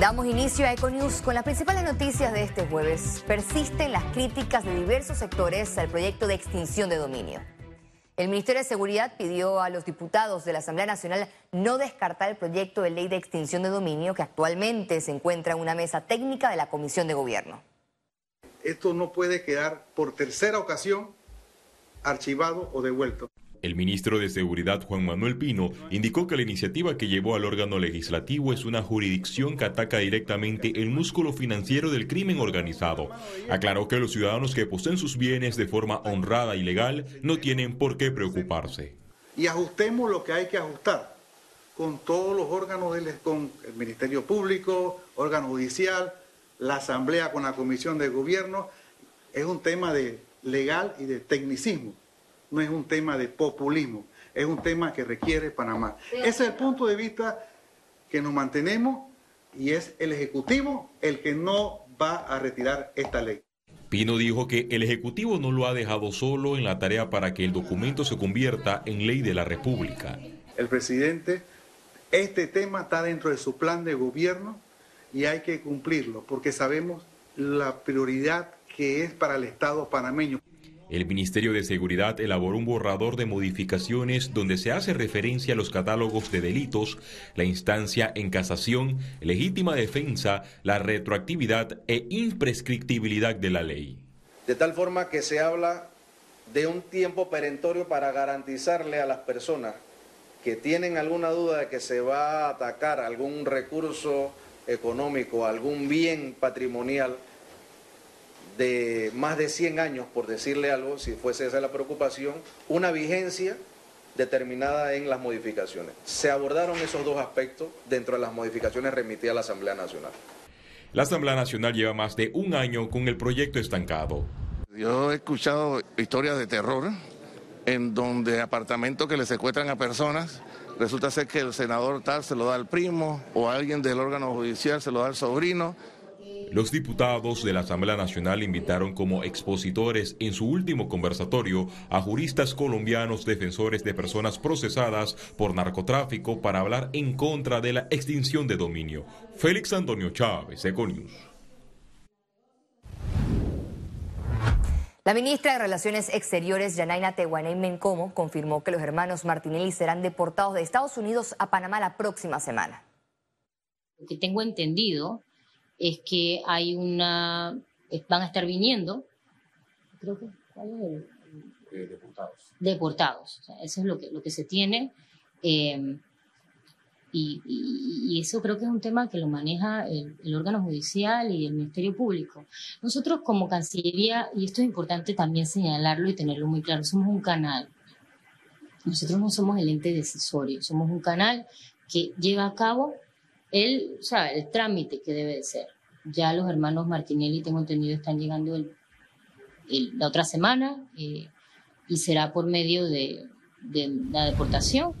Damos inicio a Econews con las principales noticias de este jueves. Persisten las críticas de diversos sectores al proyecto de extinción de dominio. El Ministerio de Seguridad pidió a los diputados de la Asamblea Nacional no descartar el proyecto de ley de extinción de dominio que actualmente se encuentra en una mesa técnica de la Comisión de Gobierno. Esto no puede quedar por tercera ocasión archivado o devuelto. El ministro de Seguridad Juan Manuel Pino indicó que la iniciativa que llevó al órgano legislativo es una jurisdicción que ataca directamente el músculo financiero del crimen organizado. Aclaró que los ciudadanos que poseen sus bienes de forma honrada y legal no tienen por qué preocuparse. Y ajustemos lo que hay que ajustar con todos los órganos, del, con el Ministerio Público, órgano judicial, la Asamblea con la Comisión de Gobierno. Es un tema de legal y de tecnicismo no es un tema de populismo, es un tema que requiere Panamá. Ese es el punto de vista que nos mantenemos y es el Ejecutivo el que no va a retirar esta ley. Pino dijo que el Ejecutivo no lo ha dejado solo en la tarea para que el documento se convierta en ley de la República. El presidente, este tema está dentro de su plan de gobierno y hay que cumplirlo porque sabemos la prioridad que es para el Estado panameño. El Ministerio de Seguridad elaboró un borrador de modificaciones donde se hace referencia a los catálogos de delitos, la instancia en casación, legítima defensa, la retroactividad e imprescriptibilidad de la ley. De tal forma que se habla de un tiempo perentorio para garantizarle a las personas que tienen alguna duda de que se va a atacar algún recurso económico, algún bien patrimonial, de más de 100 años, por decirle algo, si fuese esa la preocupación, una vigencia determinada en las modificaciones. Se abordaron esos dos aspectos dentro de las modificaciones remitidas a la Asamblea Nacional. La Asamblea Nacional lleva más de un año con el proyecto estancado. Yo he escuchado historias de terror en donde apartamentos que le secuestran a personas, resulta ser que el senador tal se lo da al primo o alguien del órgano judicial se lo da al sobrino los diputados de la Asamblea Nacional invitaron como expositores en su último conversatorio a juristas colombianos defensores de personas procesadas por narcotráfico para hablar en contra de la extinción de dominio. Félix Antonio Chávez, Econius. La ministra de Relaciones Exteriores, Yanaina Tehuaney Mencomo, confirmó que los hermanos Martinelli serán deportados de Estados Unidos a Panamá la próxima semana. Lo que tengo entendido es que hay una, van a estar viniendo, creo que, ¿cuál es el? deportados. Deportados, eso es lo que, lo que se tiene. Eh, y, eso creo que es un tema que lo maneja el, el, órgano judicial y el Ministerio Público. Nosotros como Cancillería, y esto es importante también señalarlo y tenerlo muy claro, somos un canal. Nosotros no somos el ente decisorio, somos un canal que lleva a cabo el, sabe, el trámite que debe de ser. Ya los hermanos Martinelli, tengo entendido, están llegando el, la otra semana eh, y será por medio de, de la deportación.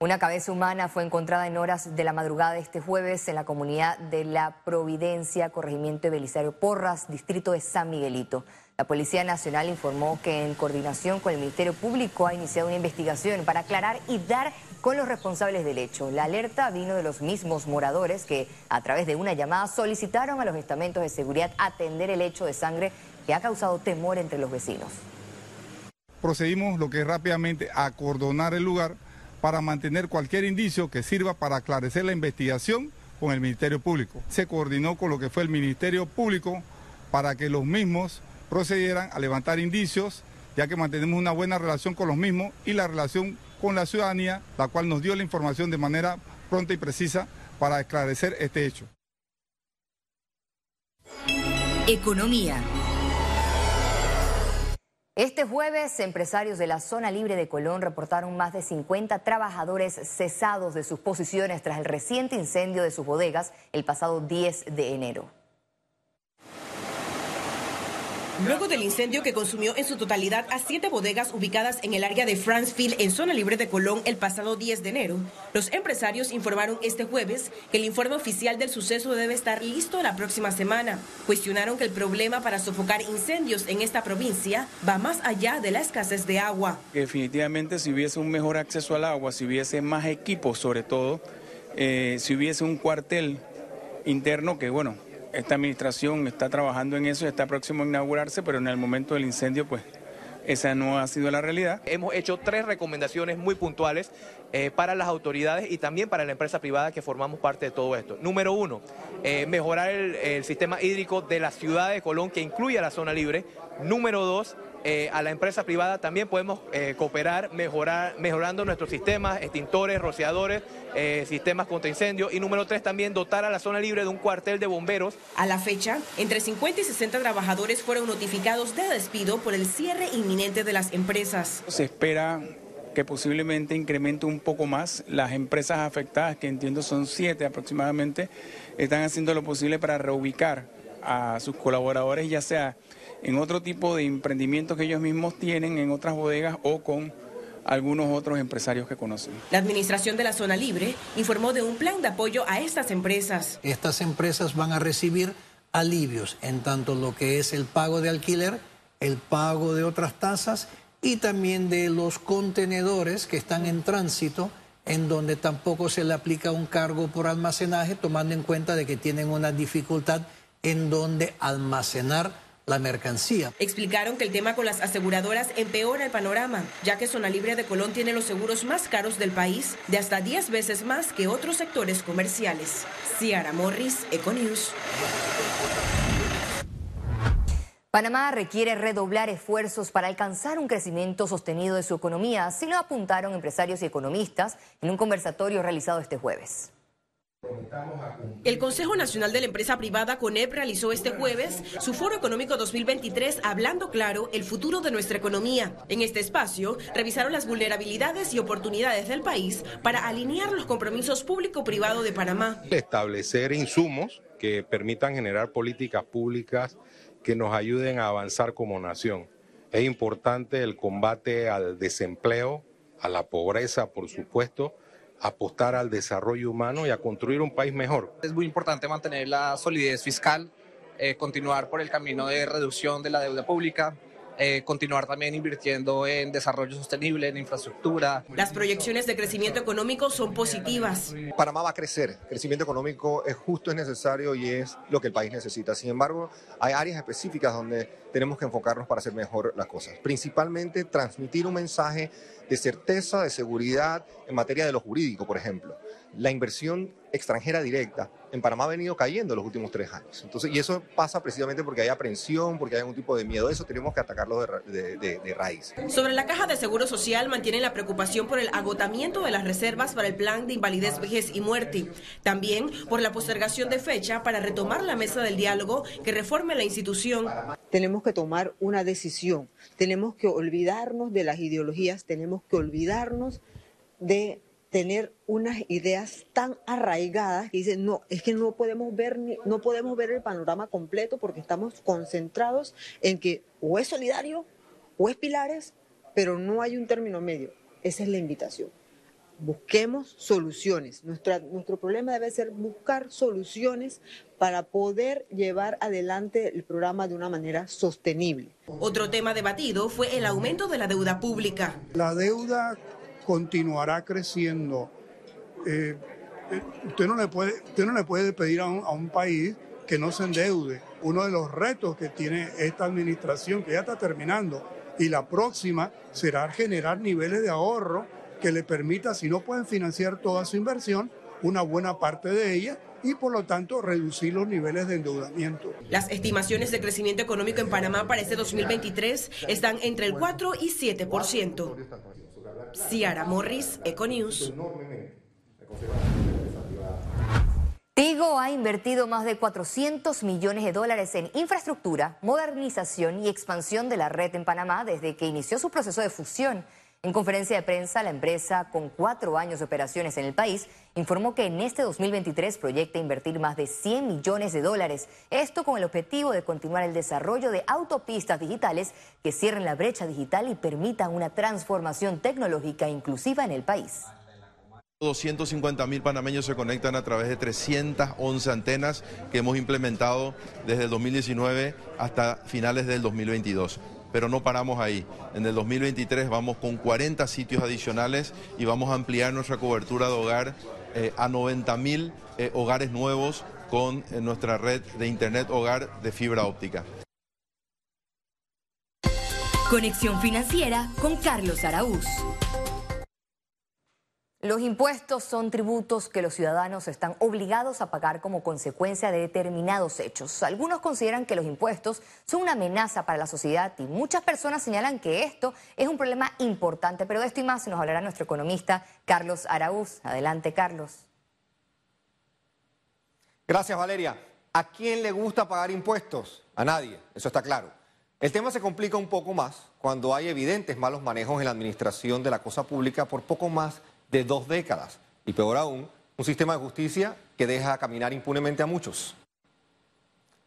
Una cabeza humana fue encontrada en horas de la madrugada de este jueves en la comunidad de La Providencia, corregimiento de Belisario Porras, distrito de San Miguelito. La Policía Nacional informó que en coordinación con el Ministerio Público ha iniciado una investigación para aclarar y dar con los responsables del hecho. La alerta vino de los mismos moradores que a través de una llamada solicitaron a los estamentos de seguridad atender el hecho de sangre que ha causado temor entre los vecinos. Procedimos lo que es rápidamente a acordonar el lugar para mantener cualquier indicio que sirva para aclarecer la investigación con el Ministerio Público. Se coordinó con lo que fue el Ministerio Público para que los mismos procedieran a levantar indicios, ya que mantenemos una buena relación con los mismos y la relación con la ciudadanía, la cual nos dio la información de manera pronta y precisa para esclarecer este hecho. Economía. Este jueves, empresarios de la zona libre de Colón reportaron más de 50 trabajadores cesados de sus posiciones tras el reciente incendio de sus bodegas el pasado 10 de enero. Luego del incendio que consumió en su totalidad a siete bodegas ubicadas en el área de Franceville, en zona libre de Colón, el pasado 10 de enero, los empresarios informaron este jueves que el informe oficial del suceso debe estar listo la próxima semana. Cuestionaron que el problema para sofocar incendios en esta provincia va más allá de la escasez de agua. Definitivamente, si hubiese un mejor acceso al agua, si hubiese más equipos sobre todo, eh, si hubiese un cuartel interno que, bueno, esta administración está trabajando en eso, está próximo a inaugurarse, pero en el momento del incendio, pues esa no ha sido la realidad. Hemos hecho tres recomendaciones muy puntuales eh, para las autoridades y también para la empresa privada que formamos parte de todo esto. Número uno, eh, mejorar el, sistema hídrico de la ciudad de Colón que incluya la zona libre. Número dos, eh, a la empresa privada también podemos cooperar mejorar, mejorando nuestros sistemas, extintores, rociadores, sistemas contra incendios. Y número tres, también dotar a la zona libre de un cuartel de bomberos. A la fecha, entre 50 y 60 trabajadores fueron notificados de despido por el cierre inminente de las empresas. Se espera que posiblemente incremente un poco más. Las empresas afectadas, que entiendo son siete aproximadamente, están haciendo lo posible para reubicar a sus colaboradores, ya sea en otro tipo de emprendimientos que ellos mismos tienen, en otras bodegas o con algunos otros empresarios que conocen. La administración de la zona libre informó de un plan de apoyo a estas empresas. Estas empresas van a recibir alivios en tanto lo que es el pago de alquiler, el pago de otras tasas y también de los contenedores que están en tránsito en donde tampoco se le aplica un cargo por almacenaje, tomando en cuenta de que tienen una dificultad en donde almacenar la mercancía. Explicaron que el tema con las aseguradoras empeora el panorama, ya que Zona Libre de Colón tiene los seguros más caros del país, de hasta 10 veces más que otros sectores comerciales. Ciara Morris, Econews. Panamá requiere redoblar esfuerzos para alcanzar un crecimiento sostenido de su economía, así lo apuntaron empresarios y economistas en un conversatorio realizado este jueves. El Consejo Nacional de la Empresa Privada, CONEP, realizó este jueves su Foro Económico 2023 hablando claro el futuro de nuestra economía. En este espacio revisaron las vulnerabilidades y oportunidades del país para alinear los compromisos público-privado de Panamá. Establecer insumos que permitan generar políticas públicas que nos ayuden a avanzar como nación. Es importante el combate al desempleo, a la pobreza, por supuesto, apostar al desarrollo humano y a construir un país mejor. Es muy importante mantener la solidez fiscal, eh, continuar por el camino de reducción de la deuda pública, eh, continuar también invirtiendo en desarrollo sostenible, en infraestructura. Las proyecciones de crecimiento económico son positivas. Panamá va a crecer, crecimiento económico es justo, es necesario y es lo que el país necesita. Sin embargo, hay áreas específicas donde tenemos que enfocarnos para hacer mejor las cosas. Principalmente transmitir un mensaje de certeza, de seguridad en materia de lo jurídico, por ejemplo. La inversión extranjera directa en Panamá ha venido cayendo los últimos tres años. Entonces, y eso pasa precisamente porque hay aprensión, porque hay algún tipo de miedo. Eso tenemos que atacarlo de, raíz. Sobre la caja de seguro social mantienen la preocupación por el agotamiento de las reservas para el plan de invalidez, vejez y muerte. También por la postergación de fecha para retomar la mesa del diálogo que reforme la institución. Tenemos que tomar una decisión. Tenemos que olvidarnos de las ideologías. Tenemos que olvidarnos de tener unas ideas tan arraigadas que dicen, no, es que no podemos ver no podemos ver el panorama completo porque estamos concentrados en que o es solidario o es pilares, pero no hay un término medio. Esa es la invitación. Busquemos soluciones. Nuestra, nuestro problema debe ser buscar soluciones para poder llevar adelante el programa de una manera sostenible. Otro tema debatido fue el aumento de la deuda pública. La deuda continuará creciendo. Eh, eh, usted, no le puede, usted no le puede pedir a un, a un país que no se endeude. Uno de los retos que tiene esta administración, que ya está terminando, y la próxima será generar niveles de ahorro que le permita, si no pueden financiar toda su inversión, una buena parte de ella y por lo tanto reducir los niveles de endeudamiento. Las estimaciones de crecimiento económico en Panamá para este 2023 están entre el 4 y 7%. Ciara Morris, Econews. Tigo ha invertido más de 400 millones de dólares en infraestructura, modernización y expansión de la red en Panamá desde que inició su proceso de fusión. En conferencia de prensa, la empresa, con cuatro años de operaciones en el país, informó que en este 2023 proyecta invertir más de 100 millones de dólares. Esto con el objetivo de continuar el desarrollo de autopistas digitales que cierren la brecha digital y permitan una transformación tecnológica inclusiva en el país. 250 mil panameños se conectan a través de 311 antenas que hemos implementado desde el 2019 hasta finales del 2022 pero no paramos ahí. En el 2023 vamos con 40 sitios adicionales y vamos a ampliar nuestra cobertura de hogar eh, a 90 mil eh, hogares nuevos con eh, nuestra red de Internet hogar de fibra óptica. Conexión financiera con Carlos Araúz. Los impuestos son tributos que los ciudadanos están obligados a pagar como consecuencia de determinados hechos. Algunos consideran que los impuestos son una amenaza para la sociedad y muchas personas señalan que esto es un problema importante. Pero de esto y más nos hablará nuestro economista Carlos Araúz. Adelante, Carlos. Gracias, Valeria. ¿A quién le gusta pagar impuestos? A nadie, eso está claro. El tema se complica un poco más cuando hay evidentes malos manejos en la administración de la cosa pública por poco más de dos décadas. Y peor aún, un sistema de justicia que deja caminar impunemente a muchos.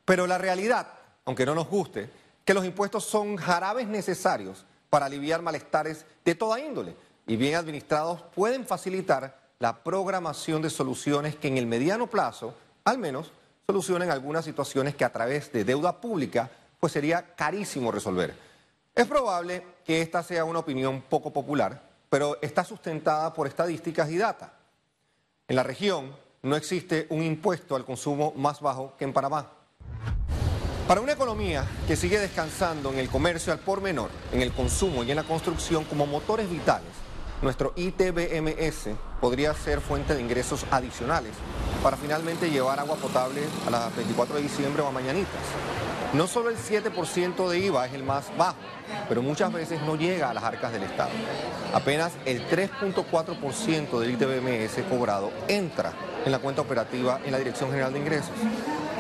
Pero la realidad, aunque no nos guste, que los impuestos son jarabes necesarios para aliviar malestares de toda índole y bien administrados pueden facilitar la programación de soluciones que en el mediano plazo, al menos, solucionen algunas situaciones que a través de deuda pública pues sería carísimo resolver. Es probable que esta sea una opinión poco popular, pero está sustentada por estadísticas y data. En la región no existe un impuesto al consumo más bajo que en Panamá. Para una economía que sigue descansando en el comercio al por menor, en el consumo y en la construcción como motores vitales, nuestro ITBMS podría ser fuente de ingresos adicionales para finalmente llevar agua potable a las 24 de diciembre o a mañanitas. No solo el 7% de IVA es el más bajo, pero muchas veces no llega a las arcas del Estado. Apenas el 3.4% del ITBMS cobrado entra en la cuenta operativa en la Dirección General de Ingresos.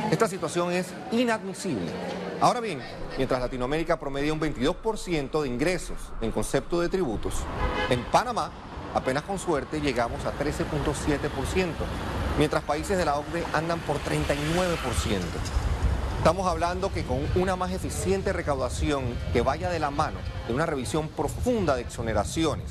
Esta situación es inadmisible. Ahora bien, mientras Latinoamérica promedia un 22% de ingresos en concepto de tributos, en Panamá apenas con suerte llegamos a 13.7%, mientras países de la OCDE andan por 39%. Estamos hablando que con una más eficiente recaudación que vaya de la mano de una revisión profunda de exoneraciones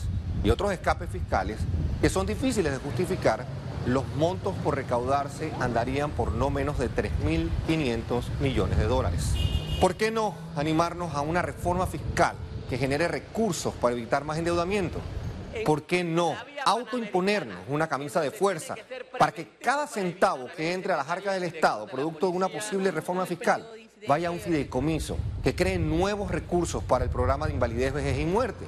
y otros escapes fiscales que son difíciles de justificar, los montos por recaudarse andarían por no menos de 3.500 millones de dólares. ¿Por qué no animarnos a una reforma fiscal que genere recursos para evitar más endeudamiento? ¿Por qué no autoimponernos una camisa de fuerza para que cada centavo que entre a las arcas del Estado, producto de una posible reforma fiscal, vaya a un fideicomiso que cree nuevos recursos para el programa de invalidez, vejez y muerte?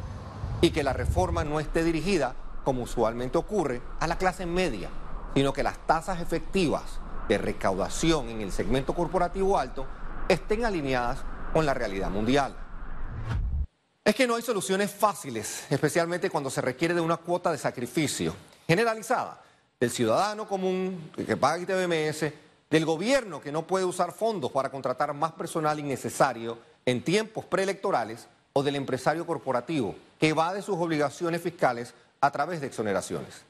Y que la reforma no esté dirigida, como usualmente ocurre, a la clase media, sino que las tasas efectivas de recaudación en el segmento corporativo alto estén alineadas con la realidad mundial. Es que no hay soluciones fáciles, especialmente cuando se requiere de una cuota de sacrificio generalizada del ciudadano común que paga ITBMS, del gobierno que no puede usar fondos para contratar más personal innecesario en tiempos preelectorales o del empresario corporativo que va de sus obligaciones fiscales a través de exoneraciones.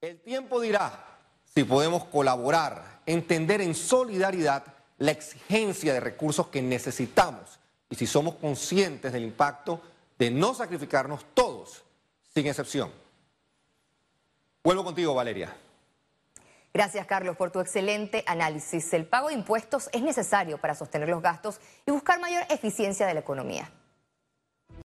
El tiempo dirá si podemos colaborar, entender en solidaridad la exigencia de recursos que necesitamos y si somos conscientes del impacto de no sacrificarnos todos, sin excepción. Vuelvo contigo, Valeria. Gracias, Carlos, por tu excelente análisis. El pago de impuestos es necesario para sostener los gastos y buscar mayor eficiencia de la economía.